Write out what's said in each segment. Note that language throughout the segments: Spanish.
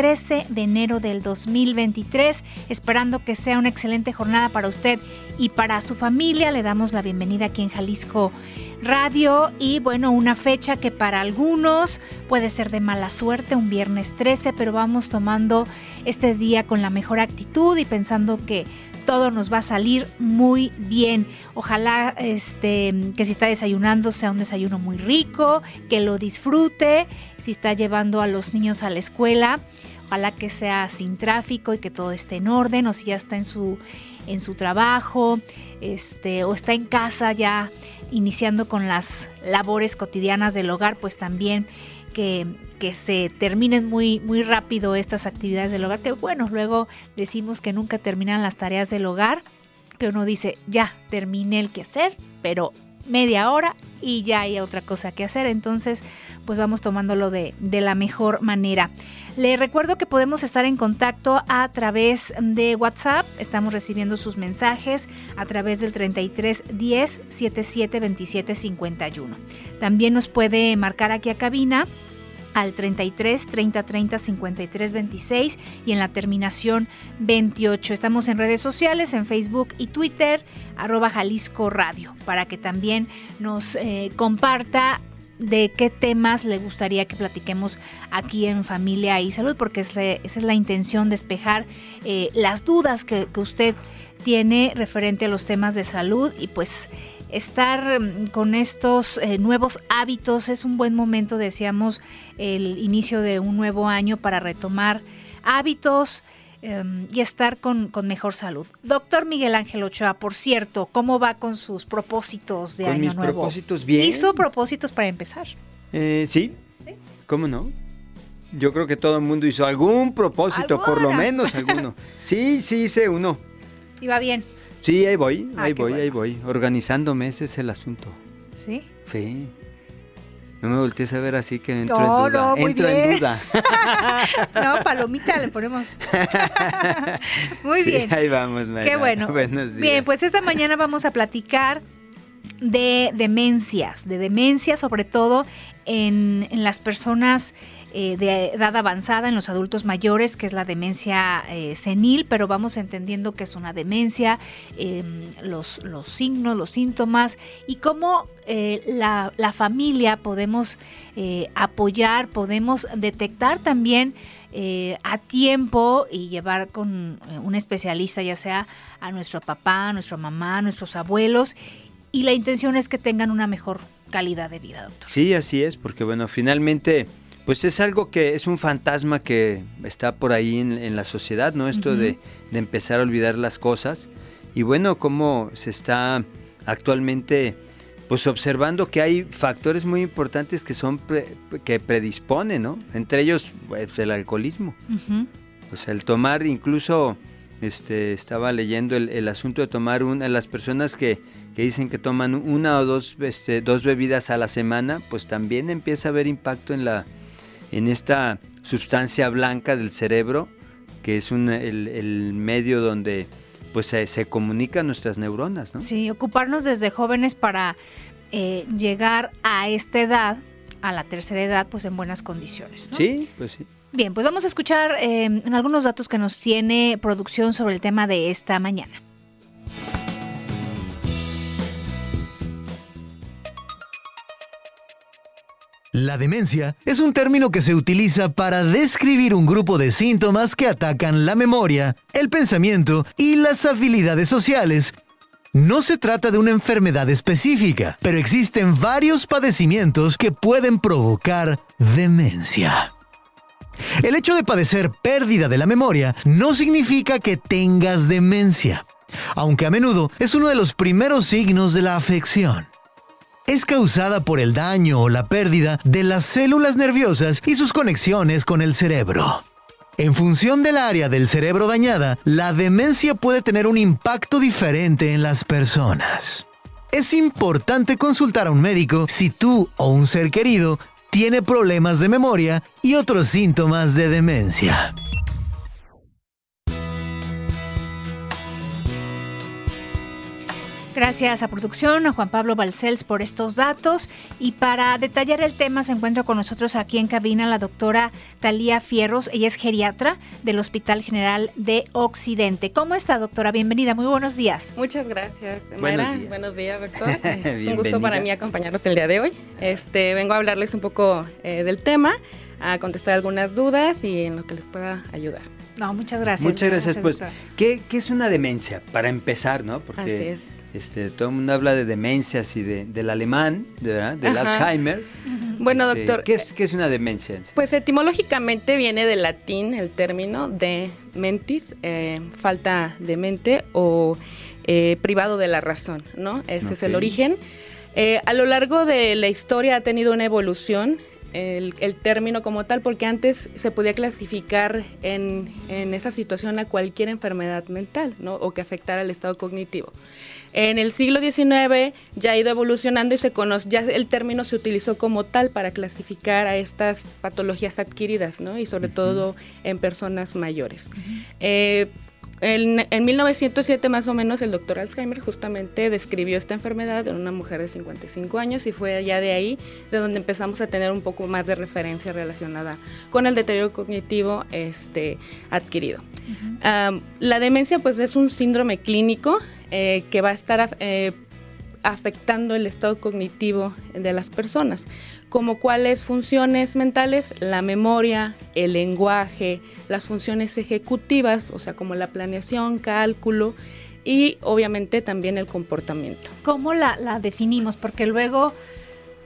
13 de enero del 2023, esperando que sea una excelente jornada para usted y para su familia. Le damos la bienvenida aquí en Jalisco Radio y bueno, una fecha que para algunos puede ser de mala suerte, un viernes 13, pero vamos tomando este día con la mejor actitud y pensando que todo nos va a salir muy bien. Ojalá este, que si está desayunando sea un desayuno muy rico, que lo disfrute, si está llevando a los niños a la escuela, ojalá que sea sin tráfico y que todo esté en orden, o si ya está en su, en su trabajo, este, o está en casa ya iniciando con las labores cotidianas del hogar, pues también que, que, se terminen muy, muy rápido estas actividades del hogar, que bueno, luego decimos que nunca terminan las tareas del hogar, que uno dice, ya, terminé el que hacer, pero media hora y ya hay otra cosa que hacer, entonces pues vamos tomándolo de, de la mejor manera. Le recuerdo que podemos estar en contacto a través de WhatsApp. Estamos recibiendo sus mensajes a través del 33 10 77 27 51. También nos puede marcar aquí a cabina al 33 30 30 53 26 y en la terminación 28. Estamos en redes sociales, en Facebook y Twitter, arroba Jalisco Radio, para que también nos eh, comparta de qué temas le gustaría que platiquemos aquí en Familia y Salud, porque esa es la intención, despejar eh, las dudas que, usted tiene referente a los temas de salud y pues estar mm, con estos eh, nuevos hábitos. Es un buen momento, decíamos, el inicio de un nuevo año para retomar hábitos, Em, y estar con, mejor salud. Doctor Miguel Ángel Ochoa, por cierto, ¿cómo va con sus propósitos de año mis nuevo? propósitos bien. ¿Hizo propósitos para empezar? Eh, ¿sí? ¿Cómo no? Yo creo que todo el mundo hizo algún propósito, por lo menos alguno. Sí, sí hice uno. ¿Y va bien? Sí, ahí voy, ah, ahí voy, ahí voy. Organizándome, ese es el asunto. ¿Sí? Sí. No me voltees a ver así que entro en duda. No, entro en duda. no, palomita le ponemos. muy bien. Ahí vamos, Qué bueno. Buenos días. Bien, pues esta mañana vamos a platicar de demencias, de demencias sobre todo en, en las personas eh, de edad avanzada en los adultos mayores, que es la demencia eh, senil, pero vamos entendiendo que es una demencia, em, los, los, signos, los síntomas y cómo eh, la, familia podemos apoyar, podemos detectar también a tiempo y llevar con un especialista, ya sea a nuestro papá, a nuestra mamá, a nuestros abuelos. Y la intención es que tengan una mejor calidad de vida, doctor. Sí, así es, porque bueno, finalmente pues es algo que es un fantasma que está por ahí en, la sociedad, ¿no? Esto de, empezar a olvidar las cosas. Y bueno, cómo se está actualmente pues observando que hay factores muy importantes que son que predisponen, ¿no? Entre ellos pues, el alcoholismo. O sea, el tomar incluso este, estaba leyendo el, asunto de tomar una, las personas que, que, dicen que toman una o dos, este, dos bebidas a la semana, pues también empieza a haber impacto en la, en esta sustancia blanca del cerebro, que es el, medio donde pues se, comunican nuestras neuronas, ¿no? Sí, ocuparnos desde jóvenes para eh, llegar a esta edad, a la tercera edad, pues en buenas condiciones. Sí, pues sí. Bien, pues vamos a escuchar eh, algunos datos que nos tiene producción sobre el tema de esta mañana. La demencia es un término que se utiliza para describir un grupo de síntomas que atacan la memoria, el pensamiento y las habilidades sociales. No se trata de una enfermedad específica, pero existen varios padecimientos que pueden provocar demencia. El hecho de padecer pérdida de la memoria no significa que tengas demencia, aunque a menudo es uno de los primeros signos de la afección es causada por el daño o la pérdida de las células nerviosas y sus conexiones con el cerebro. En función del área del cerebro dañada, la demencia puede tener un impacto diferente en las personas. Es importante consultar a un médico si tú o un ser querido tiene problemas de memoria y otros síntomas de demencia. Gracias a producción, a Juan Pablo Balcells por estos datos. Y para detallar el tema se encuentra con nosotros aquí en cabina la doctora Talía Fierros. Ella es geriatra del Hospital General de Occidente. ¿Cómo está, doctora? Bienvenida, muy buenos días. Muchas gracias, Mayra. Buenos días, doctor. es un gusto para mí acompañarlos el día de hoy. Este, vengo a hablarles un poco eh, del tema, a contestar algunas dudas y en lo que les pueda ayudar. No, muchas gracias. Muchas gracias. Pues, ¿qué, ¿qué, es una demencia? Para empezar, ¿no? Porque Así es este, todo el mundo habla de demencias y de, del alemán, ¿verdad? del Alzheimer. Bueno, este, doctor. ¿qué es, ¿Qué es una demencia? Pues etimológicamente viene del latín el término de mentis, eh, falta de mente o eh, privado de la razón, ¿no? Ese es el origen. Eh, a lo largo de la historia ha tenido una evolución el, término como tal, porque antes se podía clasificar en, en, esa situación a cualquier enfermedad mental, ¿no? O que afectara el estado cognitivo. En el siglo XIX ya ha ido evolucionando y se conoce, ya el término se utilizó como tal para clasificar a estas patologías adquiridas, ¿no? Y sobre todo en personas mayores. Eh, en, 1907 más o menos el doctor Alzheimer justamente describió esta enfermedad en una mujer de 55 años y fue allá de ahí de donde empezamos a tener un poco más de referencia relacionada con el deterioro cognitivo este, adquirido. la demencia pues es un síndrome clínico eh, que va a estar eh, afectando el estado cognitivo de las personas, como cuáles funciones mentales, la memoria, el lenguaje, las funciones ejecutivas, o sea, como la planeación, cálculo y obviamente también el comportamiento. ¿Cómo la, la definimos? Porque luego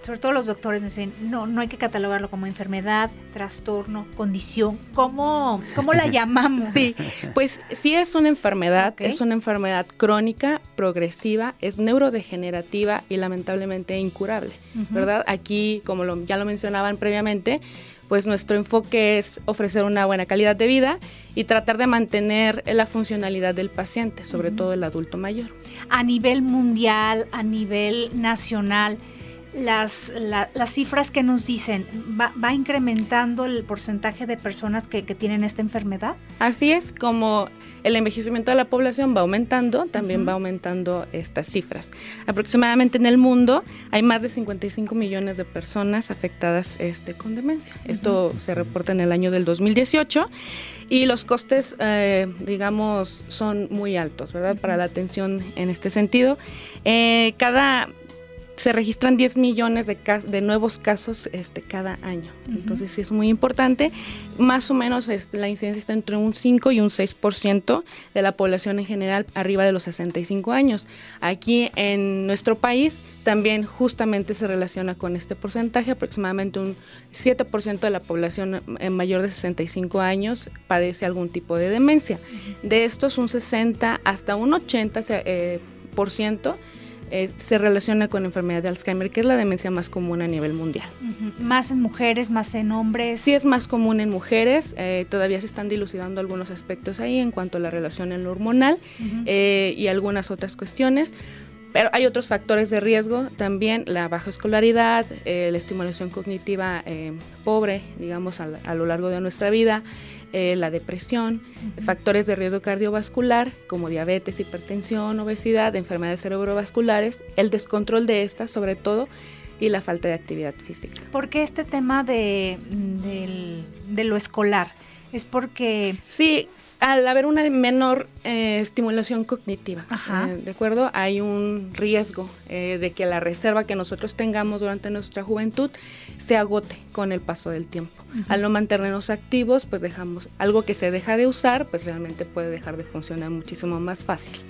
sobre todo los doctores dicen, no, no hay que catalogarlo como enfermedad, trastorno, condición. ¿Cómo, cómo la llamamos? Sí, pues sí es una enfermedad, es una enfermedad crónica, progresiva, es neurodegenerativa y lamentablemente incurable, ¿verdad? Aquí, como ya lo mencionaban previamente, pues nuestro enfoque es ofrecer una buena calidad de vida y tratar de mantener la funcionalidad del paciente, sobre todo el adulto mayor. A nivel mundial, a nivel nacional, las, las cifras que nos dicen, ¿va, incrementando el porcentaje de personas que, tienen esta enfermedad? Así es, como el envejecimiento de la población va aumentando, también va aumentando estas cifras. Aproximadamente en el mundo hay más de 55 millones de personas afectadas este, con demencia. Esto se reporta en el año del 2018 y los costes, eh, digamos, son muy altos, ¿verdad? Para la atención en este sentido. Eh, cada se registran 10 millones de, de nuevos casos este, cada año. Entonces sí es muy importante. Más o menos este, la incidencia está entre un 5 y un 6% de la población en general arriba de los 65 años. Aquí en nuestro país también justamente se relaciona con este porcentaje. Aproximadamente un 7% de la población en mayor de 65 años padece algún tipo de demencia. De estos un 60 hasta un 80% eh, por ciento eh, se relaciona con la enfermedad de Alzheimer, que es la demencia más común a nivel mundial. ¿Más en mujeres, más en hombres? Sí, es más común en mujeres. Eh, todavía se están dilucidando algunos aspectos ahí en cuanto a la relación en lo hormonal eh, y algunas otras cuestiones. Pero hay otros factores de riesgo también, la baja escolaridad, la estimulación cognitiva pobre, digamos, a lo largo de nuestra vida, eh, la depresión, factores de riesgo cardiovascular como diabetes, hipertensión, obesidad, enfermedades cerebrovasculares, el descontrol de estas sobre todo y la falta de actividad física. ¿Por qué este tema de, de lo escolar? Es porque... Sí, al haber una menor eh, estimulación cognitiva, eh, ¿de acuerdo? Hay un riesgo de que la reserva que nosotros tengamos durante nuestra juventud se agote con el paso del tiempo. Al no mantenernos activos, pues dejamos algo que se deja de usar, pues realmente puede dejar de funcionar muchísimo más fácil.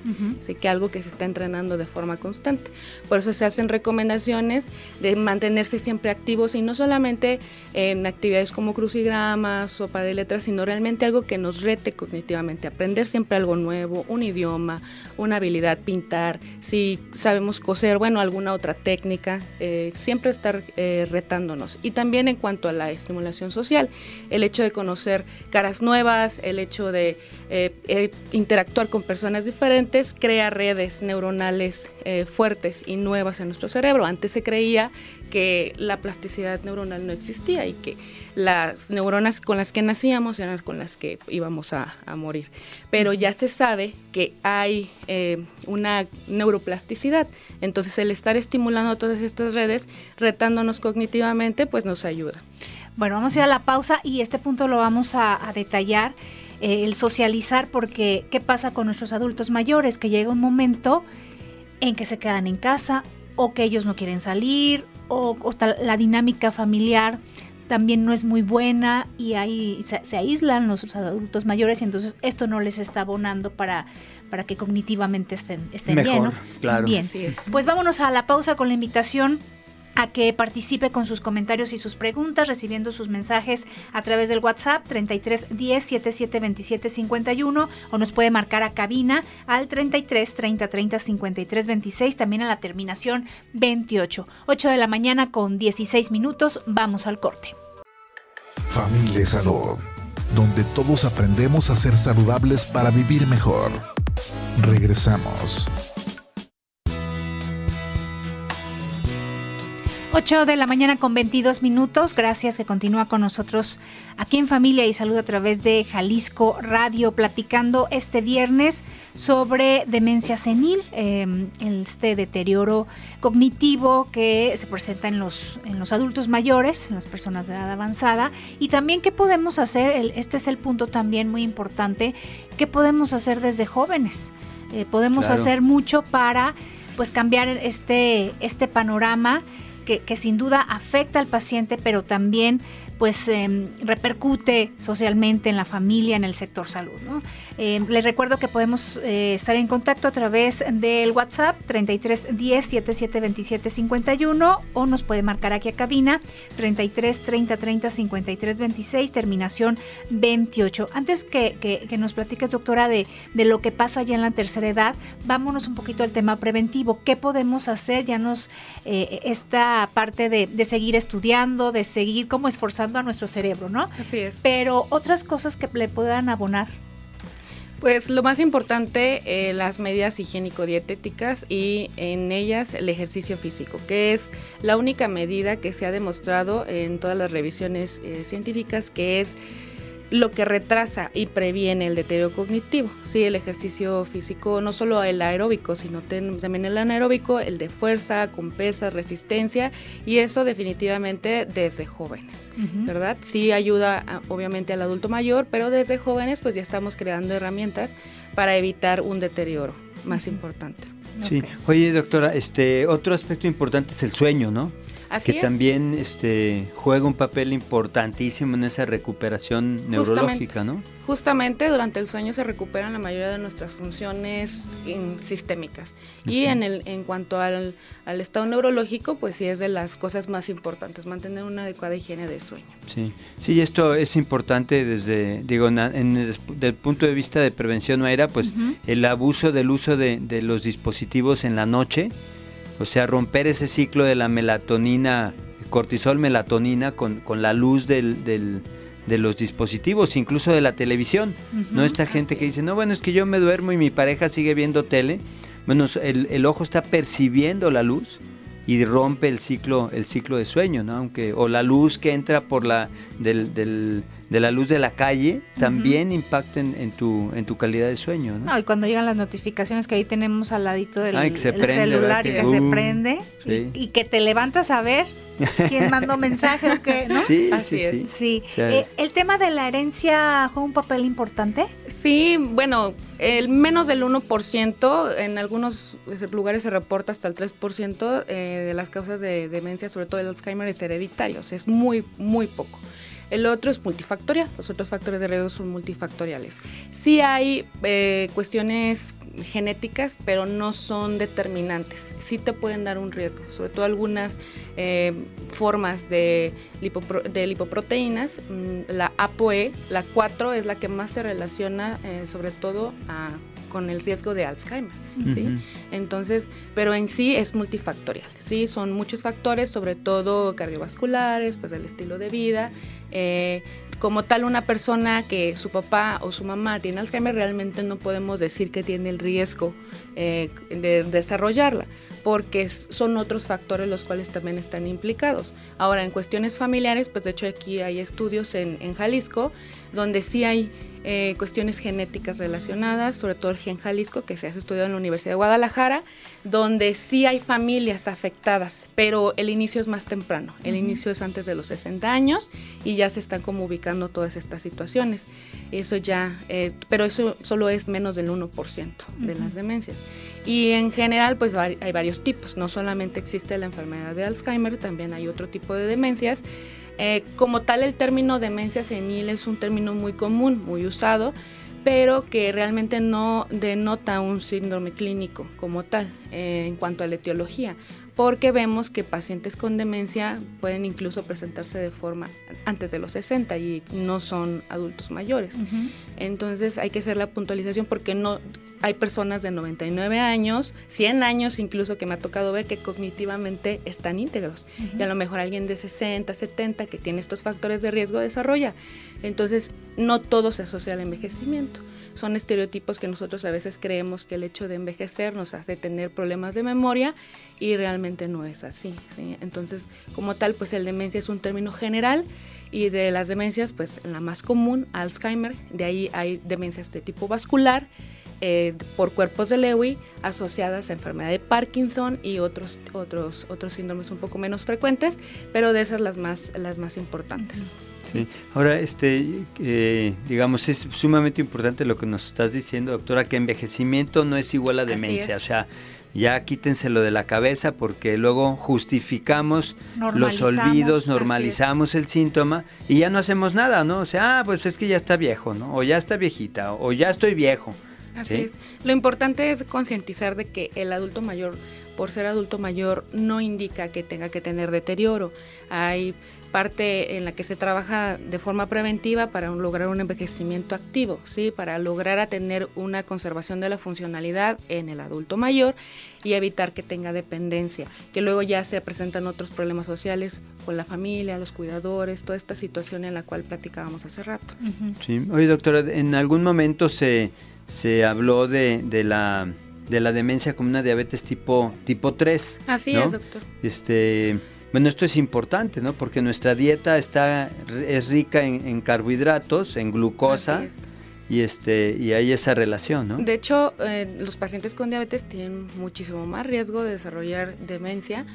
Así que algo que se está entrenando de forma constante. Por eso se hacen recomendaciones de mantenerse siempre activos y no solamente en actividades como crucigramas, sopa de letras, sino realmente algo que nos rete cognitivamente, aprender siempre algo nuevo, un idioma, una habilidad, pintar, si sabemos coser, bueno, alguna otra técnica, eh, siempre estar eh, Y también en cuanto a la estimulación social, el hecho de conocer caras nuevas, el hecho de eh, interactuar con personas diferentes, crea redes neuronales fuertes y nuevas en nuestro cerebro. Antes se creía que la plasticidad neuronal no existía y que las neuronas con las que nacíamos eran con las que íbamos a, morir. Pero ya se sabe que hay eh, una neuroplasticidad. Entonces el estar estimulando todas estas redes, retándonos cognitivamente, pues nos ayuda. Bueno, vamos a ir a la pausa y este punto lo vamos a, detallar. Eh, el socializar, porque ¿qué pasa con nuestros adultos mayores? Que llega un momento en que se quedan en casa o que ellos no quieren salir o, la dinámica familiar también no es muy buena y ahí se, aíslan los adultos mayores y entonces esto no les está abonando para, para que cognitivamente estén, estén bien. Claro. Bien. Pues vámonos a la pausa con la invitación a que participe con sus comentarios y sus preguntas, recibiendo sus mensajes a través del WhatsApp 33 10 77 27 51 o nos puede marcar a cabina al 33 30 30 53 26, también a la terminación 28. 8 de la mañana con 16 minutos, vamos al corte. Familia Salud, donde todos aprendemos a ser saludables para vivir mejor. Regresamos. 8 de la mañana con 22 minutos. Gracias que continúa con nosotros aquí en Familia y Salud a través de Jalisco Radio, platicando este viernes sobre demencia senil, em, este deterioro cognitivo que se presenta en los, en los adultos mayores, en las personas de edad avanzada, y también qué podemos hacer, este es el punto también muy importante, qué podemos hacer desde jóvenes. Eh, podemos hacer mucho para pues cambiar este, este panorama que, que, sin duda afecta al paciente, pero también pues em, repercute socialmente en la familia, en el sector salud. Em, les recuerdo que podemos eh, estar en contacto a través del WhatsApp 33 10 77 27 51 o nos puede marcar aquí a cabina 33 30 30 53 26 terminación 28. Antes que, que, nos platiques doctora de, de, lo que pasa ya en la tercera edad, vámonos un poquito al tema preventivo. ¿Qué podemos hacer? Ya nos eh, esta parte de, de seguir estudiando, de seguir como a nuestro cerebro, ¿no? Así es. Pero otras cosas que le puedan abonar. Pues lo más importante, eh, las medidas higiénico-dietéticas y en ellas el ejercicio físico, que es la única medida que se ha demostrado en todas las revisiones eh, científicas que es lo que retrasa y previene el deterioro cognitivo. Sí, el ejercicio físico, no solo el aeróbico, sino también el anaeróbico, el de fuerza, con pesas, resistencia, y eso definitivamente desde jóvenes, ¿verdad? Sí ayuda obviamente al adulto mayor, pero desde jóvenes pues ya estamos creando herramientas para evitar un deterioro más importante. Sí, oye doctora, este otro aspecto importante es el sueño, ¿no? Que también este, juega un papel importantísimo en esa recuperación neurológica, ¿no? Justamente durante el sueño se recuperan la mayoría de nuestras funciones sistémicas. Y en, el, en cuanto al, estado neurológico, pues sí es de las cosas más importantes, mantener una adecuada higiene del sueño. Sí, sí, esto es importante desde, digo, en, el, punto de vista de prevención, Mayra, pues el abuso del uso de, de los dispositivos en la noche, o sea, romper ese ciclo de la melatonina, cortisol, melatonina con, con la luz del, del, de los dispositivos, incluso de la televisión. no esta gente que dice, no, bueno, es que yo me duermo y mi pareja sigue viendo tele. Bueno, el, el ojo está percibiendo la luz y rompe el ciclo, el ciclo de sueño, ¿no? Aunque, o la luz que entra por la, del, del, de la luz de la calle también impacten en tu, en tu calidad de sueño. ¿no? y cuando llegan las notificaciones que ahí tenemos al ladito del celular y que se prende y, que te levantas a ver quién mandó mensaje o qué, ¿no? Sí, Así sí, es. sí. Eh, ¿El tema de la herencia juega un papel importante? Sí, bueno, el menos del 1%, en algunos lugares se reporta hasta el 3% eh, de las causas de demencia, sobre todo el Alzheimer, es hereditario, es muy, muy poco. El otro es multifactorial, los otros factores de riesgo son multifactoriales. Sí hay eh, cuestiones genéticas, pero no son determinantes. Sí te pueden dar un riesgo, sobre todo algunas eh, formas de, lipoproteínas. Mm, la ApoE, la 4 es la que más se relaciona eh, sobre todo a con el riesgo de Alzheimer, ¿sí? Entonces, pero en sí es multifactorial, ¿sí? Son muchos factores, sobre todo cardiovasculares, pues el estilo de vida. Eh, como tal, una persona que su papá o su mamá tiene Alzheimer, realmente no podemos decir que tiene el riesgo eh, de desarrollarla porque son otros factores los cuales también están implicados. Ahora, en cuestiones familiares, pues de hecho aquí hay estudios en, en Jalisco donde sí hay eh, cuestiones genéticas relacionadas, sobre todo el gen Jalisco, que se ha estudiado en la Universidad de Guadalajara, donde sí hay familias afectadas, pero el inicio es más temprano. El inicio es antes de los 60 años y ya se están como ubicando todas estas situaciones. Eso ya, eh, pero eso solo es menos del 1% de las demencias. Y en general, pues hay varios tipos. No solamente existe la enfermedad de Alzheimer, también hay otro tipo de demencias. Eh, como tal, el término demencia senil es un término muy común, muy usado, pero que realmente no denota un síndrome clínico como tal eh, en cuanto a la etiología, porque vemos que pacientes con demencia pueden incluso presentarse de forma antes de los 60 y no son adultos mayores. Entonces hay que hacer la puntualización porque no hay personas de 99 años, 100 años incluso que me ha tocado ver que cognitivamente están íntegros. Y a lo mejor alguien de 60, 70 que tiene estos factores de riesgo desarrolla. Entonces, no todo se asocia al envejecimiento. Son estereotipos que nosotros a veces creemos que el hecho de envejecer nos hace tener problemas de memoria y realmente no es así. Entonces, como tal, pues el demencia es un término general y de las demencias, pues la más común, Alzheimer, de ahí hay demencias de tipo vascular, eh, por cuerpos de Lewy asociadas a enfermedad de Parkinson y otros, otros, otros síndromes un poco menos frecuentes, pero de esas las más, las más importantes. Sí. Ahora, este, eh, digamos, es sumamente importante lo que nos estás diciendo, doctora, que envejecimiento no es igual a demencia, o sea, ya quítenselo de la cabeza porque luego justificamos los olvidos, normalizamos el síntoma y ya no hacemos nada, ¿no? O sea, ah, pues es que ya está viejo, ¿no? O ya está viejita, o ya estoy viejo. Así es. Lo importante es concientizar de que el adulto mayor, por ser adulto mayor, no indica que tenga que tener deterioro. Hay parte en la que se trabaja de forma preventiva para lograr un envejecimiento activo, ¿sí? para lograr a tener una conservación de la funcionalidad en el adulto mayor y evitar que tenga dependencia, que luego ya se presentan otros problemas sociales con la familia, los cuidadores, toda esta situación en la cual platicábamos hace rato. Sí, oye doctora, en algún momento se se habló de, de, la, de la demencia como una diabetes tipo, tipo 3. Así es, doctor. Este, bueno, esto es importante, ¿no? Porque nuestra dieta está, es rica en, carbohidratos, en glucosa. Y, este, y hay esa relación, ¿no? De hecho, eh, los pacientes con diabetes tienen muchísimo más riesgo de desarrollar demencia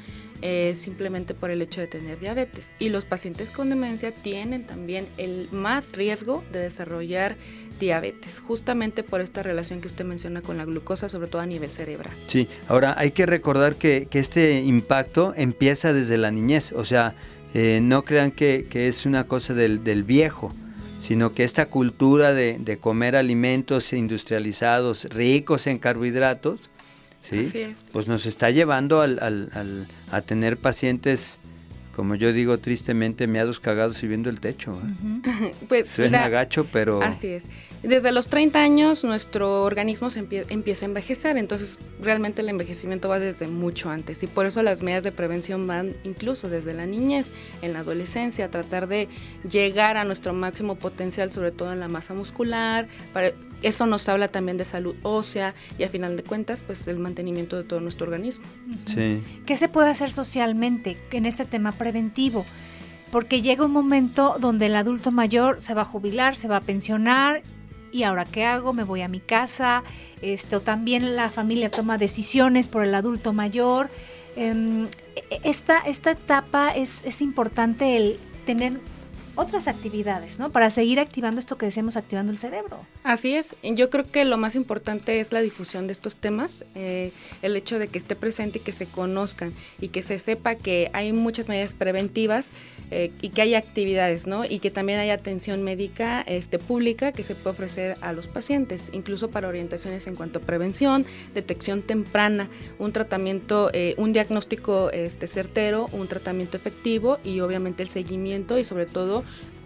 eh, simplemente por el hecho de tener diabetes. Y los pacientes con demencia tienen también el más riesgo de desarrollar diabetes, justamente por esta relación que usted menciona con la glucosa, sobre todo a nivel cerebral. Sí, ahora hay que recordar que, este impacto empieza desde la niñez, o sea, eh, no crean que, es una cosa del, viejo, sino que esta cultura de, comer alimentos industrializados ricos en carbohidratos, ¿sí? pues nos está llevando a tener pacientes como yo digo tristemente, meados cagados y viendo el techo. ¿eh? pues, Suena agacho, pero... Así es. Desde los 30 años nuestro organismo se empieza a envejecer, entonces realmente el envejecimiento va desde mucho antes y por eso las medidas de prevención van incluso desde la niñez, en la adolescencia, tratar de llegar a nuestro máximo potencial, sobre todo en la masa muscular, para, eso nos habla también de salud ósea y a final de cuentas pues el mantenimiento de todo nuestro organismo. Sí. ¿Qué se puede hacer socialmente en este tema preventivo? Porque llega un momento donde el adulto mayor se va a jubilar, se va a pensionar ¿y ahora qué hago? ¿Me voy a mi casa? Esto, también la familia toma decisiones por el adulto mayor. Em, esta, esta etapa es, es importante el tener otras actividades, ¿no? Para seguir activando esto que decíamos, activando el cerebro. Así es. Yo creo que lo más importante es la difusión de estos temas, eh, el hecho de que esté presente y que se conozcan y que se sepa que hay muchas medidas preventivas eh, y que hay actividades, ¿no? Y que también hay atención médica este, pública que se puede ofrecer a los pacientes, incluso para orientaciones en cuanto a prevención, detección temprana, un tratamiento, eh, un diagnóstico este, certero, un tratamiento efectivo y obviamente el seguimiento y sobre todo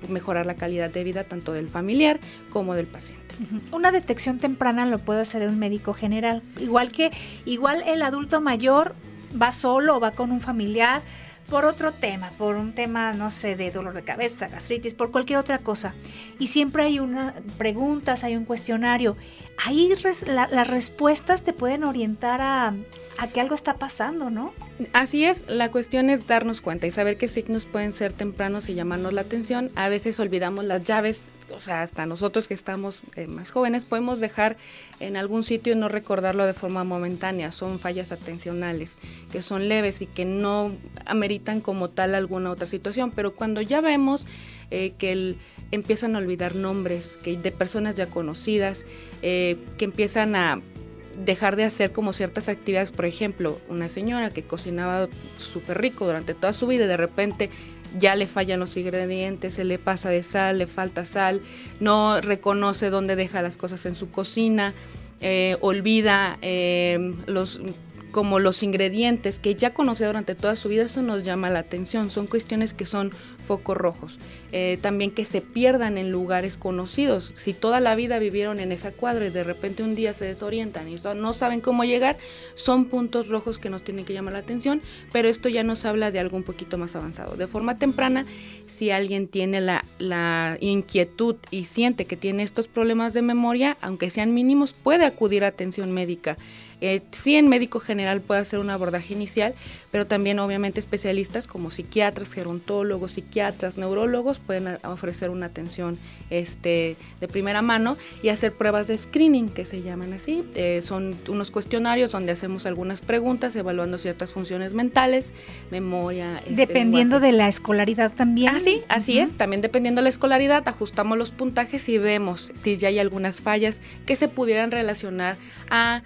mejorar la calidad de vida tanto del familiar como del paciente. Una detección temprana lo puede hacer un médico general, igual que igual el adulto mayor va solo o va con un familiar por otro tema, por un tema, no sé, de dolor de cabeza, gastritis, por cualquier otra cosa. Y siempre hay unas preguntas, hay un cuestionario. Ahí las respuestas te pueden orientar a, a que algo está pasando, ¿no? Así es, la cuestión es darnos cuenta y saber qué signos pueden ser tempranos y llamarnos la atención. A veces olvidamos las llaves, o sea, hasta nosotros que estamos eh, más jóvenes podemos dejar en algún sitio y no recordarlo de forma momentánea. Son fallas atencionales que son leves y que no ameritan como tal alguna otra situación, pero cuando ya vemos eh, que empiezan a olvidar nombres que de personas ya conocidas, eh, que empiezan a dejar de hacer como ciertas actividades, por ejemplo, una señora que cocinaba súper rico durante toda su vida y de repente ya le fallan los ingredientes, se le pasa de sal, le falta sal, no reconoce dónde deja las cosas en su cocina, eh, olvida eh, los como los ingredientes que ya conoce durante toda su vida, eso nos llama la atención. Son cuestiones que son focos rojos. Eh, también que se pierdan en lugares conocidos. Si toda la vida vivieron en esa cuadra y de repente un día se desorientan y no saben cómo llegar, son puntos rojos que nos tienen que llamar la atención, pero esto ya nos habla de algo un poquito más avanzado. De forma temprana, si alguien tiene la, la inquietud y siente que tiene estos problemas de memoria, aunque sean mínimos, puede acudir a atención médica. Eh, sí, en médico general puede hacer un abordaje inicial, pero también obviamente especialistas como psiquiatras, gerontólogos, psiquiatras, neurólogos pueden ofrecer una atención este, de primera mano y hacer pruebas de screening, que se llaman así. Eh, son unos cuestionarios donde hacemos algunas preguntas evaluando ciertas funciones mentales, memoria. Este, dependiendo de la escolaridad también. Ah, sí, así es. También dependiendo de la escolaridad, ajustamos los puntajes y vemos si ya hay algunas fallas que se pudieran relacionar a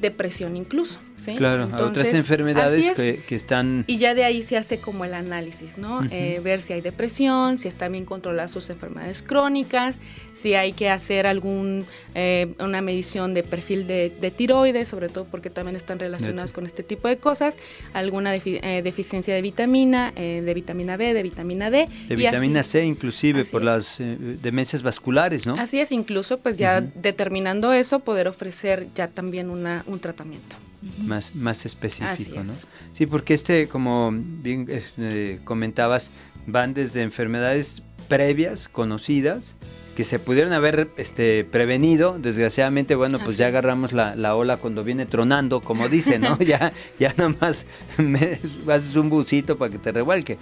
depresión incluso. Claro, otras enfermedades que, están... Y ya de ahí se hace como el análisis, ¿no? Eh, ver si hay depresión, si está bien controladas sus enfermedades crónicas, si hay que hacer algún eh, una medición de perfil de, tiroides, sobre todo porque también están relacionadas con este tipo de cosas, alguna eh, deficiencia de vitamina, de vitamina B, de vitamina D. De vitamina C inclusive por las demencias vasculares, ¿no? Así es, incluso pues ya determinando eso, poder ofrecer ya también una, un tratamiento más, más específico, ¿no? Sí, porque este, como bien este, comentabas, van desde enfermedades previas, conocidas, que se pudieron haber este, prevenido. Desgraciadamente, bueno, pues ya agarramos la, ola cuando viene tronando, como dice, ¿no? ya, ya nomás me, haces un busito para que te revuelque.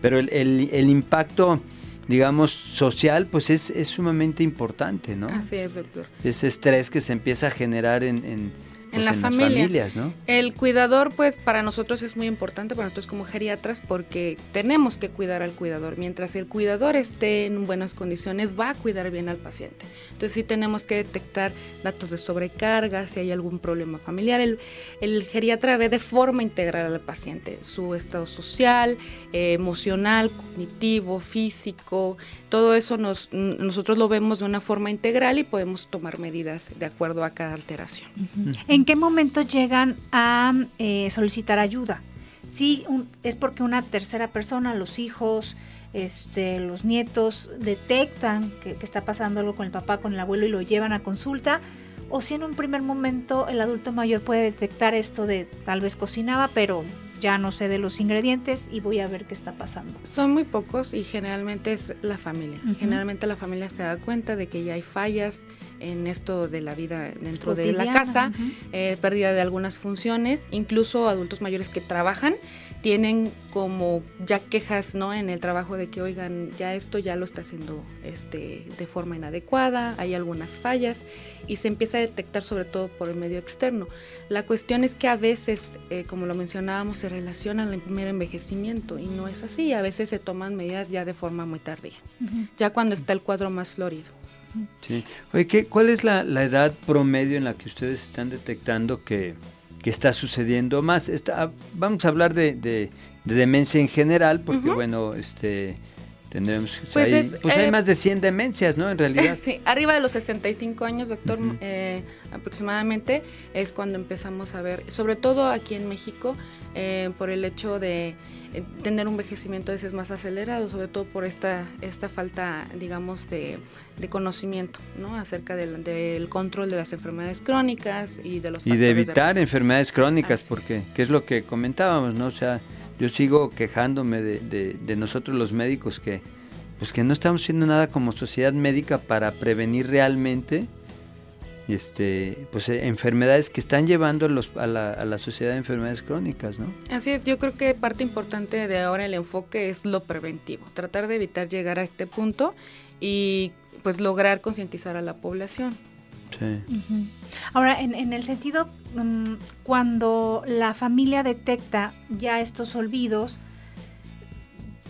Pero el, el, impacto digamos, social, pues es, es, sumamente importante, ¿no? Así es, doctor. Ese estrés que se empieza a generar en en la familia. El cuidador, pues para nosotros es muy importante, para nosotros como geriatras, porque tenemos que cuidar al cuidador. Mientras el cuidador esté en buenas condiciones, va a cuidar bien al paciente. Entonces sí tenemos que detectar datos de sobrecarga, si hay algún problema familiar. El, el geriatra ve de forma integral al paciente, su estado social, eh, emocional, cognitivo, físico, todo eso nos, nosotros lo vemos de una forma integral y podemos tomar medidas de acuerdo a cada alteración. ¿En qué momento llegan a eh, solicitar ayuda? Sí, es porque una tercera persona, los hijos, este, los nietos detectan que, que, está pasando algo con el papá, con el abuelo y lo llevan a consulta, o si en un primer momento el adulto mayor puede detectar esto de tal vez cocinaba, pero ya no sé de los ingredientes y voy a ver qué está pasando. Son muy pocos y generalmente es la familia. Generalmente la familia se da cuenta de que ya hay fallas en esto de la vida dentro de la casa, eh, pérdida de algunas funciones, incluso adultos mayores que trabajan tienen como ya quejas no en el trabajo de que oigan ya esto ya lo está haciendo este de forma inadecuada hay algunas fallas y se empieza a detectar sobre todo por el medio externo la cuestión es que a veces eh, como lo mencionábamos se relaciona al primer envejecimiento y no es así. A veces se toman medidas ya de forma muy tardía, ya cuando está el cuadro más florido. Sí. Oye, ¿qué, ¿cuál es la, edad promedio en la que ustedes están detectando que, está sucediendo más? Está, vamos a hablar de, demencia en general, porque bueno, este Tendremos, pues, hay, pues hay eh, más de 100 demencias, ¿no? En realidad. Sí, arriba de los 65 años, doctor, eh, aproximadamente, es cuando empezamos a ver, sobre todo aquí en México, eh, por el hecho de tener un envejecimiento a veces más acelerado, sobre todo por esta, esta falta, digamos, de, conocimiento, ¿no? Acerca del, control de las enfermedades crónicas y de los Y de evitar enfermedades crónicas, porque, ¿qué es lo que comentábamos, ¿no? O sea, yo sigo quejándome de, nosotros los médicos que pues que no estamos haciendo nada como sociedad médica para prevenir realmente este pues eh, enfermedades que están llevando a, la, a la sociedad de enfermedades crónicas, ¿no? Así es, yo creo que parte importante de ahora el enfoque es lo preventivo, tratar de evitar llegar a este punto y pues lograr concientizar a la población. Ahora, en, el sentido, mm, cuando la familia detecta ya estos olvidos,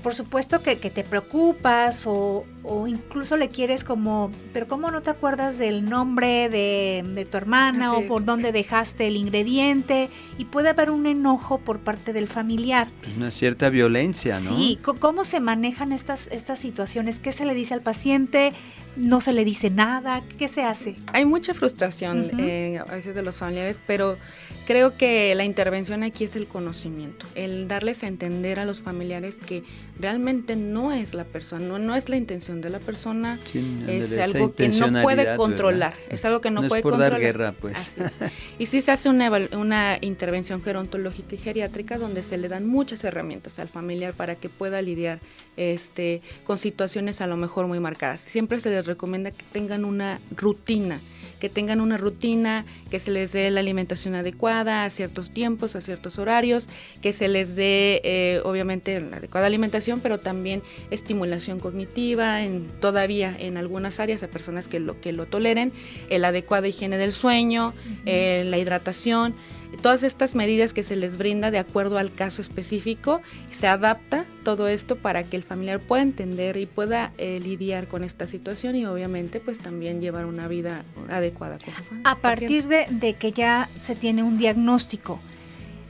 por supuesto que, te preocupas o, incluso le quieres como, pero ¿cómo no te acuerdas del nombre de, tu hermana o por dónde dejaste el ingrediente? Y puede haber un enojo por parte del familiar. Pues una cierta violencia, ¿no? Sí, ¿cómo se manejan estas, estas situaciones? ¿Qué se le dice al paciente? No se le dice nada, ¿qué se hace? Hay mucha frustración eh, a veces de los familiares, pero creo que la intervención aquí es el conocimiento, el darles a entender a los familiares que realmente no es la persona, no, es la intención de la persona, es algo que no puede controlar, es algo que no, puede por controlar. Dar guerra, pues. Y sí se hace una, una intervención gerontológica y geriátrica donde se le dan muchas herramientas al familiar para que pueda lidiar este, con situaciones a lo mejor muy marcadas. Siempre se les recomienda que tengan una rutina, que tengan una rutina, que se les dé la alimentación adecuada a ciertos tiempos, a ciertos horarios, que se les dé eh, obviamente la adecuada alimentación, pero también estimulación cognitiva, en, todavía en algunas áreas a personas que lo, que lo toleren, la adecuada higiene del sueño, eh, la hidratación todas estas medidas que se les brinda de acuerdo al caso específico, se adapta todo esto para que el familiar pueda entender y pueda eh, lidiar con esta situación y obviamente pues también llevar una vida adecuada. A partir de, de que ya se tiene un diagnóstico,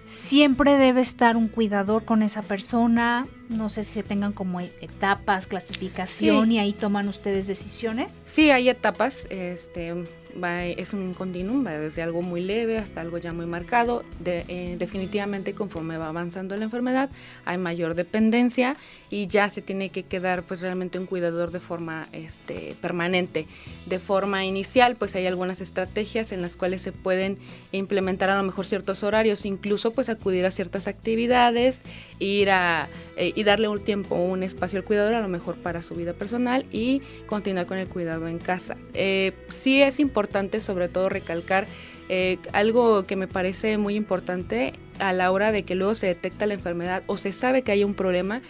siempre debe estar un cuidador con esa persona. No sé si se tengan como etapas, clasificación y ahí toman ustedes decisiones. Sí, hay etapas. Este, es un continuum, va desde algo muy leve hasta algo ya muy marcado. Eh, definitivamente conforme va avanzando la enfermedad hay mayor dependencia y ya se tiene que quedar pues realmente un cuidador de forma este, permanente. De forma inicial pues hay algunas estrategias en las cuales se pueden implementar a lo mejor ciertos horarios, incluso pues acudir a ciertas actividades, ir a eh, y darle un tiempo, un espacio al cuidador a lo mejor para su vida personal y continuar con el cuidado en casa. Eh, sí es importante sobre todo recalcar eh, algo que me parece muy importante a la hora de que luego se detecta la enfermedad o se sabe que hay un problema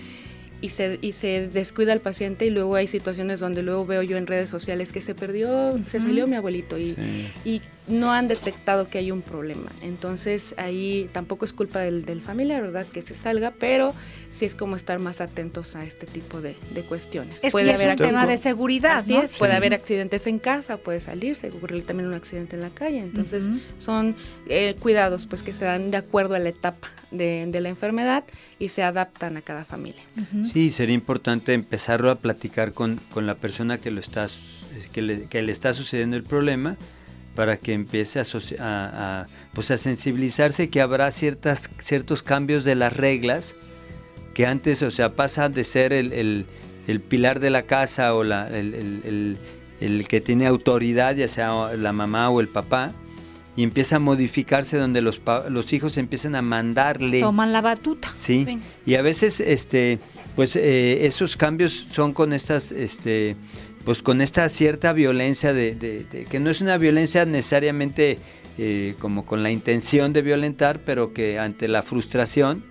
y se, y se descuida al paciente y luego hay situaciones donde luego veo yo en redes sociales que se perdió, se salió mi abuelito y, y no han detectado que hay un problema. Entonces ahí tampoco es culpa del, del familiar, ¿verdad? Que se salga, pero sí es como estar más atentos a este tipo de, cuestiones. Es puede haber un tema de seguridad, Así es, puede haber accidentes en casa, puede salir, se ocurre también un accidente en la calle. Entonces son eh, cuidados pues que se dan de acuerdo a la etapa de, de, la enfermedad y se adaptan a cada familia. Sí, sería importante empezarlo a platicar con, con la persona que lo está que le, que le está sucediendo el problema para que empiece a, pues a sensibilizarse que habrá ciertas, ciertos cambios de las reglas que antes, o sea, pasa de ser el, pilar de la casa o la, el, que tiene autoridad, ya sea la mamá o el papá, y empieza a modificarse donde los, los hijos empiezan a mandarle. Toman la batuta. Sí. Y a veces, este, pues eh, esos cambios son con estas, este, pues con esta cierta violencia de, que no es una violencia necesariamente eh, como con la intención de violentar, pero que ante la frustración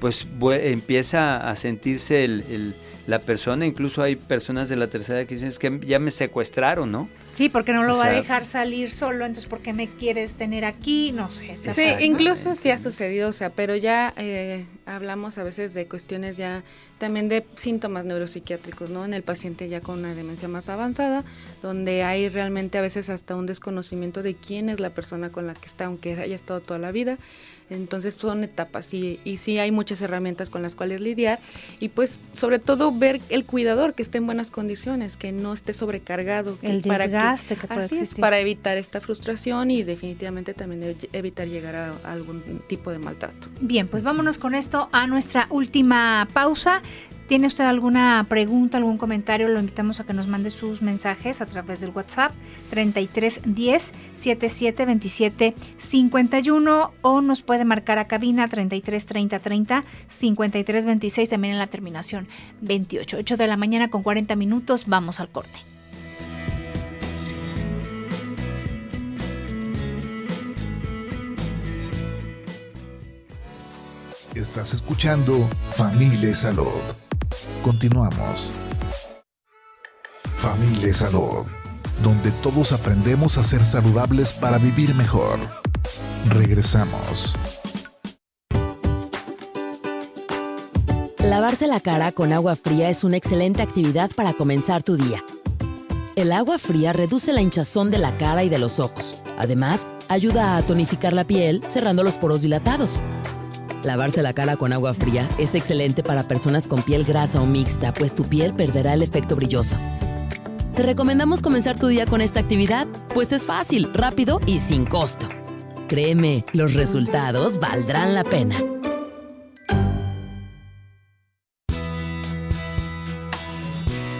pues empieza a sentirse el, la persona, incluso hay personas de la tercera edad que dicen es que ya me secuestraron, ¿no? Sí, porque no lo va a dejar salir solo, entonces ¿por qué me quieres tener aquí? No sé. sí, incluso sí ha sucedido, o sea, pero ya eh, hablamos a veces de cuestiones ya también de síntomas neuropsiquiátricos, ¿no? En el paciente ya con una demencia más avanzada, donde hay realmente a veces hasta un desconocimiento de quién es la persona con la que está, aunque haya estado toda la vida. Entonces son etapas y, y sí hay muchas herramientas con las cuales lidiar y pues sobre todo ver el cuidador que esté en buenas condiciones, que no esté sobrecargado. El para desgaste que, puede existir. para evitar esta frustración y definitivamente también evitar llegar a algún tipo de maltrato. Bien, pues vámonos con esto a nuestra última pausa. ¿Tiene usted alguna pregunta, algún comentario? Lo invitamos a que nos mande sus mensajes a través del WhatsApp 3310 7727 51 o nos puede marcar a cabina 33 30 30 53 26 también en la terminación 28. 8 de la mañana con 40 minutos. Vamos al corte. Estás escuchando Familia Salud. Continuamos. Familia Salud, donde todos aprendemos a ser saludables para vivir mejor. Regresamos. Lavarse la cara con agua fría es una excelente actividad para comenzar tu día. El agua fría reduce la hinchazón de la cara y de los ojos. Además, ayuda a tonificar la piel cerrando los poros dilatados Lavarse la cara con agua fría es excelente para personas con piel grasa o mixta, pues tu piel perderá el efecto brilloso. Te recomendamos comenzar tu día con esta actividad, pues es fácil, rápido y sin costo. Créeme, los resultados valdrán la pena.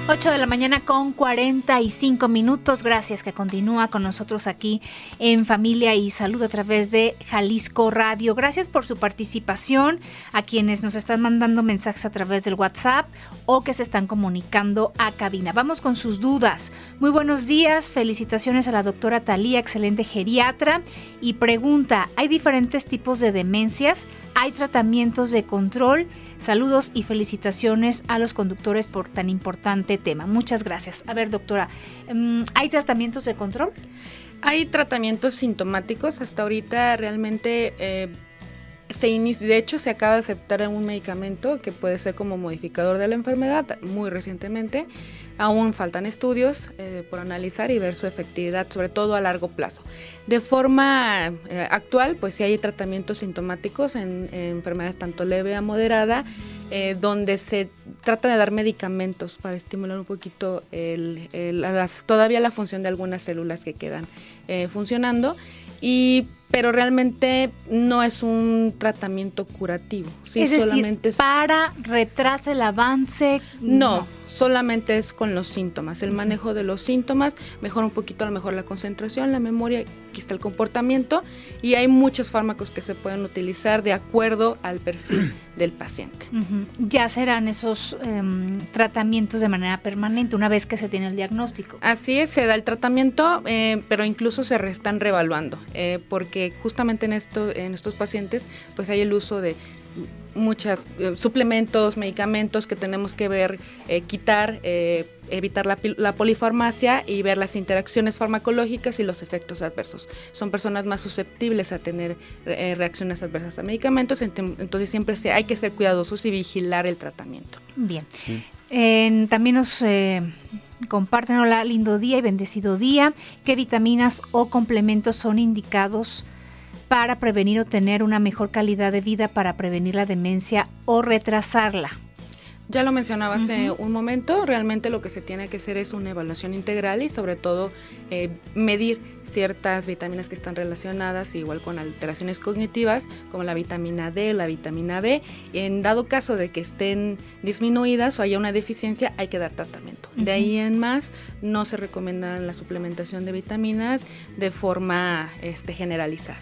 8 de la mañana con 45 minutos. Gracias que continúa con nosotros aquí en Familia y Salud a través de Jalisco Radio. Gracias por su participación a quienes nos están mandando mensajes a través del WhatsApp o que se están comunicando a cabina. Vamos con sus dudas. Muy buenos días. Felicitaciones a la doctora Talía, excelente geriatra. Y pregunta, ¿hay diferentes tipos de demencias? ¿Hay tratamientos de control? Saludos y felicitaciones a los conductores por tan importante tema. Muchas gracias. A ver, doctora, em, ¿hay tratamientos de control? Hay tratamientos sintomáticos. Hasta ahorita realmente... Eh, se de hecho, se acaba de aceptar un medicamento que puede ser como modificador de la enfermedad muy recientemente. Aún faltan estudios eh, por analizar y ver su efectividad, sobre todo a largo plazo. De forma eh, actual, pues sí hay tratamientos sintomáticos en, enfermedades tanto leve a moderada, eh, donde se trata de dar medicamentos para estimular un poquito todavía la función de algunas células que quedan funcionando. Y pero realmente no es un tratamiento curativo. Sí, es solamente para retrasa el avance. no solamente es con los síntomas. El manejo de los síntomas mejora un poquito a lo mejor la concentración, la memoria, quizá el comportamiento y hay muchos fármacos que se pueden utilizar de acuerdo al perfil del paciente. Ya serán esos em, tratamientos de manera permanente una vez que se tiene el diagnóstico. Así es, se da el tratamiento, eh, pero incluso se están revaluando, eh, porque justamente en, esto, en estos pacientes pues hay el uso de muchos eh, suplementos, medicamentos que tenemos que ver, eh, quitar, eh, evitar la, polifarmacia y ver las interacciones farmacológicas y los efectos adversos. Son personas más susceptibles a tener reacciones adversas a medicamentos, entonces siempre se, hay que ser cuidadosos y vigilar el tratamiento. Bien. también nos comparten, hola, lindo día y bendecido día. ¿Qué vitaminas o complementos son indicados? Para prevenir o tener una mejor calidad de vida, para prevenir la demencia o retrasarla. Ya lo mencionaba hace un momento, realmente lo que se tiene que hacer es una evaluación integral y sobre todo eh, medir ciertas vitaminas que están relacionadas igual con alteraciones cognitivas como la vitamina D, la vitamina B. En dado caso de que estén disminuidas o haya una deficiencia, hay que dar tratamiento. De ahí en más, no se recomienda la suplementación de vitaminas de forma este, generalizada.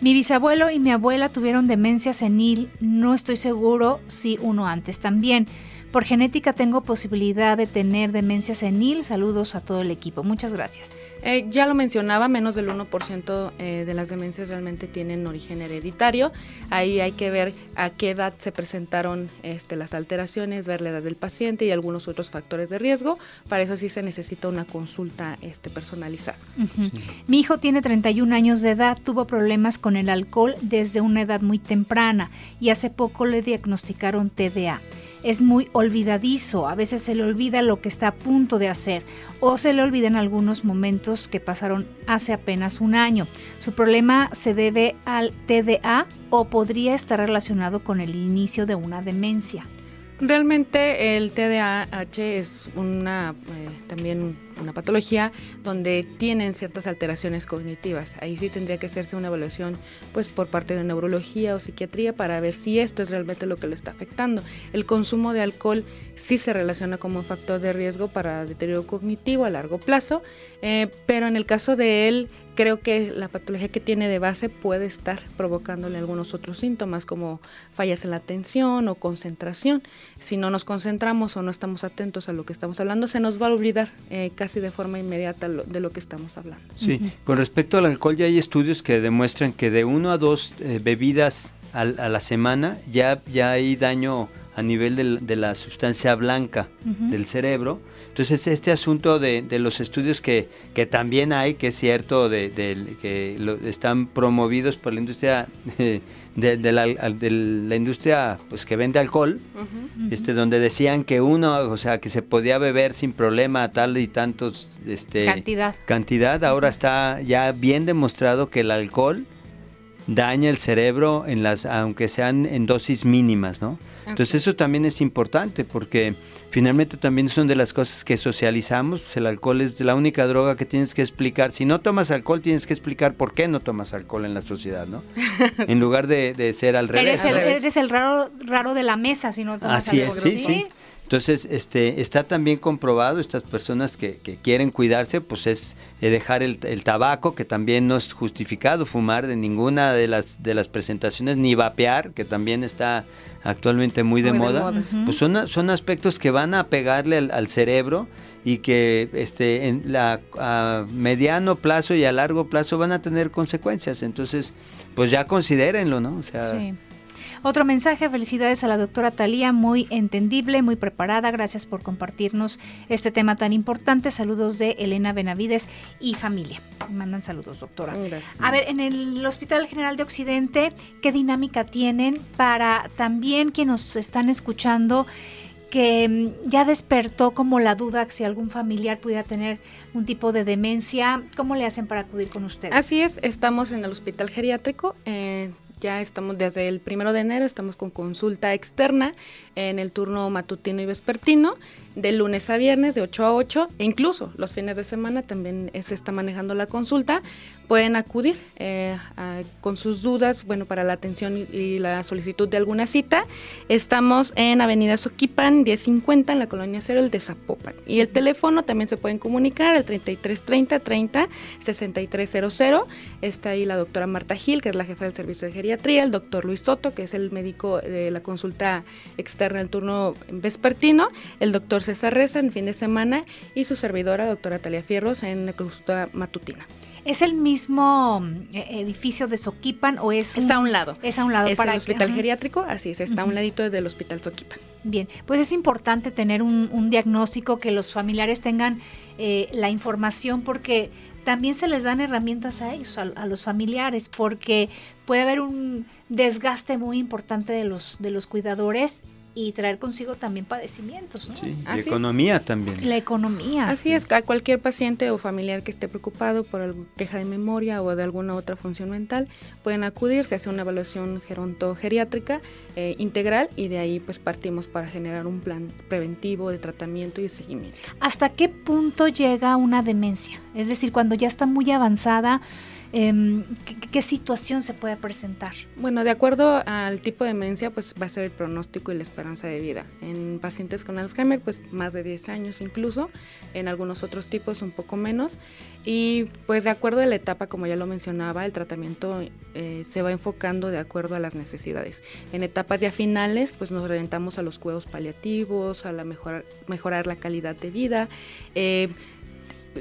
Mi bisabuelo y mi abuela tuvieron demencia senil, no estoy seguro si uno antes también. Por genética tengo posibilidad de tener demencia senil. Saludos a todo el equipo. Muchas gracias. Eh, ya lo mencionaba, menos del 1% eh, de las demencias realmente tienen origen hereditario. Ahí hay que ver a qué edad se presentaron este, las alteraciones, ver la edad del paciente y algunos otros factores de riesgo. Para eso sí se necesita una consulta este, personalizada. Mi hijo tiene 31 años de edad, tuvo problemas con el alcohol desde una edad muy temprana y hace poco le diagnosticaron TDA es muy olvidadizo, a veces se le olvida lo que está a punto de hacer o se le olvidan algunos momentos que pasaron hace apenas un año. Su problema se debe al TDA o podría estar relacionado con el inicio de una demencia. Realmente el TDAH es una eh, también una patología donde tienen ciertas alteraciones cognitivas. Ahí sí tendría que hacerse una evaluación pues por parte de neurología o psiquiatría para ver si esto es realmente lo que lo está afectando. El consumo de alcohol sí se relaciona como un factor de riesgo para deterioro cognitivo a largo plazo, eh, pero en el caso de él creo que la patología que tiene de base puede estar provocándole algunos otros síntomas como fallas en la atención o concentración. Si no nos concentramos o no estamos atentos a lo que estamos hablando, se nos va a olvidar eh, casi de forma inmediata de lo que estamos hablando. Sí, con respecto al alcohol ya hay estudios que demuestran que de uno a dos eh, bebidas a, la semana ya, ya hay daño a nivel de, la sustancia blanca del cerebro. Entonces, este asunto de, los estudios que, que, también hay, que es cierto, de, que están promovidos por la industria de, la, industria pues que vende alcohol, este donde decían que uno, o sea, que se podía beber sin problema tal y tantos este cantidad. Cantidad, ahora está ya bien demostrado que el alcohol daña el cerebro en las aunque sean en dosis mínimas, ¿no? Entonces eso también es importante porque finalmente también son de las cosas que socializamos. Pues el alcohol es la única droga que tienes que explicar. Si no tomas alcohol, tienes que explicar por qué no tomas alcohol en la sociedad, ¿no? en lugar de, ser al revés. Eres el, raro, raro de la mesa si no tomas alcohol. Así es, sí, sí. Entonces, este, está también comprobado, estas personas que, quieren cuidarse, pues es eh, dejar el, tabaco, que también no es justificado fumar de ninguna de las, de las presentaciones, ni vapear, que también está actualmente muy, de moda. Pues son, son aspectos que van a pegarle al, cerebro y que este, en la, a mediano plazo y a largo plazo van a tener consecuencias. Entonces, pues ya considérenlo, ¿no? O sea, sí. Otro mensaje, felicidades a la doctora Talía, muy entendible, muy preparada. Gracias por compartirnos este tema tan importante. Saludos de Elena Benavides y familia. mandan saludos, doctora. A ver, en el Hospital General de Occidente, ¿qué dinámica tienen para también quienes nos están escuchando? que mm, ya despertó como la duda si algún familiar pudiera tener un tipo de demencia. ¿Cómo le hacen para acudir con ustedes? Así es, estamos en el hospital geriátrico. Eh, ya estamos desde el primero de enero, estamos con consulta externa en el turno matutino y vespertino, de lunes a viernes de 8 a 8, e incluso los fines de semana también se está manejando la consulta. Pueden acudir eh, con sus dudas, bueno, para la atención y, la solicitud de alguna cita. Estamos en Avenida Soquipan, 1050, en la colonia Cero, el de Zapopan. Y el teléfono también se pueden comunicar al 3330 30 6300. Está ahí la doctora Marta Gil, que es la jefa del servicio de geriatría, el doctor Luis Soto, que es el médico de la consulta externa del turno vespertino, el doctor César Reza en fin de semana y su servidora, doctora Talia Fierros, en la consulta matutina. ¿Es el mismo eh, edificio de Soquipan o es Está a un lado. Es a un lado. Es el hospital geriátrico, así es, está a un ladito del hospital Soquipan. Bien, pues es importante tener un, diagnóstico, que los familiares tengan eh, la información porque también se les dan herramientas a ellos, a, los familiares, porque puede haber un desgaste muy importante de los, de los cuidadores y traer consigo también padecimientos, ¿no? Sí, y economía también. La economía. Así es, a cualquier paciente o familiar que esté preocupado por alguna queja de memoria o de alguna otra función mental, pueden acudir, se hace una evaluación gerontogeriátrica eh, integral y de ahí pues partimos para generar un plan preventivo de tratamiento y de seguimiento. ¿Hasta qué punto llega una demencia? Es decir, cuando ya está muy avanzada, Em, ¿qué, situación se puede presentar? Bueno, de acuerdo al tipo de demencia, pues va a ser el pronóstico y la esperanza de vida. En pacientes con Alzheimer, pues más de 10 años incluso, en algunos otros tipos un poco menos. Y pues de acuerdo a la etapa, como ya lo mencionaba, el tratamiento eh, se va enfocando de acuerdo a las necesidades. En etapas ya finales, pues nos orientamos a los cuidados paliativos, a la mejorar, mejorar la calidad de vida. Eh,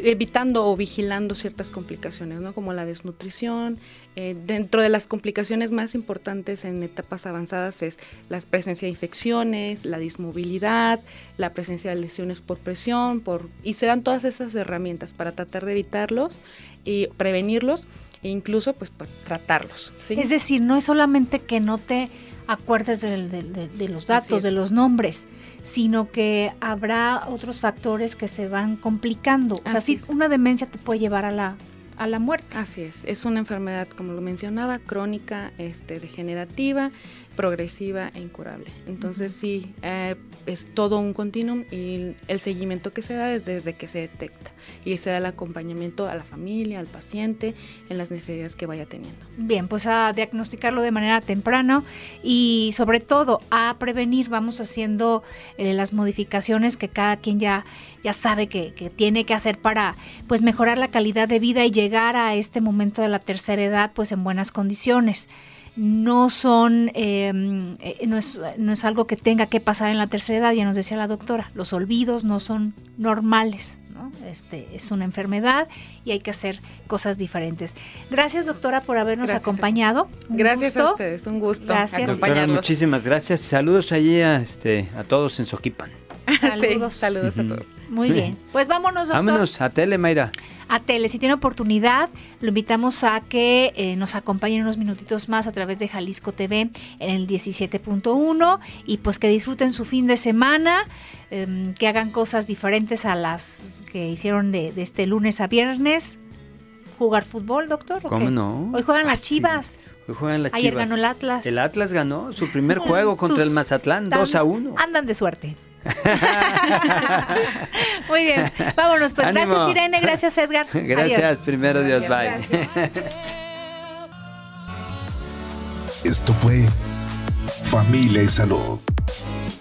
evitando o vigilando ciertas complicaciones, ¿no? Como la desnutrición. Eh, dentro de las complicaciones más importantes en etapas avanzadas es la presencia de infecciones, la dismovilidad, la presencia de lesiones por presión, por y se dan todas esas herramientas para tratar de evitarlos y prevenirlos e incluso pues para tratarlos. Es decir, no es solamente que no te acuerdes de, los datos, de los nombres, sino que habrá otros factores que se van complicando. o sea, sí, una demencia te puede llevar a la, a la muerte. Así es, es una enfermedad, como lo mencionaba, crónica, este, degenerativa, progresiva e incurable. Entonces sí, eh, es todo un continuum y el seguimiento que se da es desde que se detecta y se da el acompañamiento a la familia, al paciente, en las necesidades que vaya teniendo. Bien, pues a diagnosticarlo de manera temprana y sobre todo a prevenir, vamos haciendo eh, las modificaciones que cada quien ya, ya sabe que, que tiene que hacer para pues mejorar la calidad de vida y llegar a este momento de la tercera edad pues en buenas condiciones no son, em, eh, no, es, no, es, algo que tenga que pasar en la tercera edad, ya nos decía la doctora, los olvidos no son normales, ¿no? Este, es una enfermedad y hay que hacer cosas diferentes. Gracias doctora por habernos acompañado. gracias a ustedes, un gusto gracias. muchísimas gracias. Saludos allí a, este, a todos en Soquipan. Saludos. saludos a todos. Muy bien. Pues vámonos, doctor. Vámonos a Tele, Mayra. A Tele. Si tiene oportunidad, lo invitamos a que eh, nos acompañen unos minutitos más a través de Jalisco TV en el 17.1 y pues que disfruten su fin de semana, em, que hagan cosas diferentes a las que hicieron de, este lunes a viernes. ¿Jugar fútbol, doctor? ¿Cómo no? Hoy juegan las chivas. Hoy juegan las Ayer ganó el Atlas. El Atlas ganó su primer juego contra el Mazatlán, 2 a 1. Andan de suerte. Muy bien, vámonos pues. Gracias Irene, gracias Edgar. Gracias, primero Dios, bye. Esto fue Familia y Salud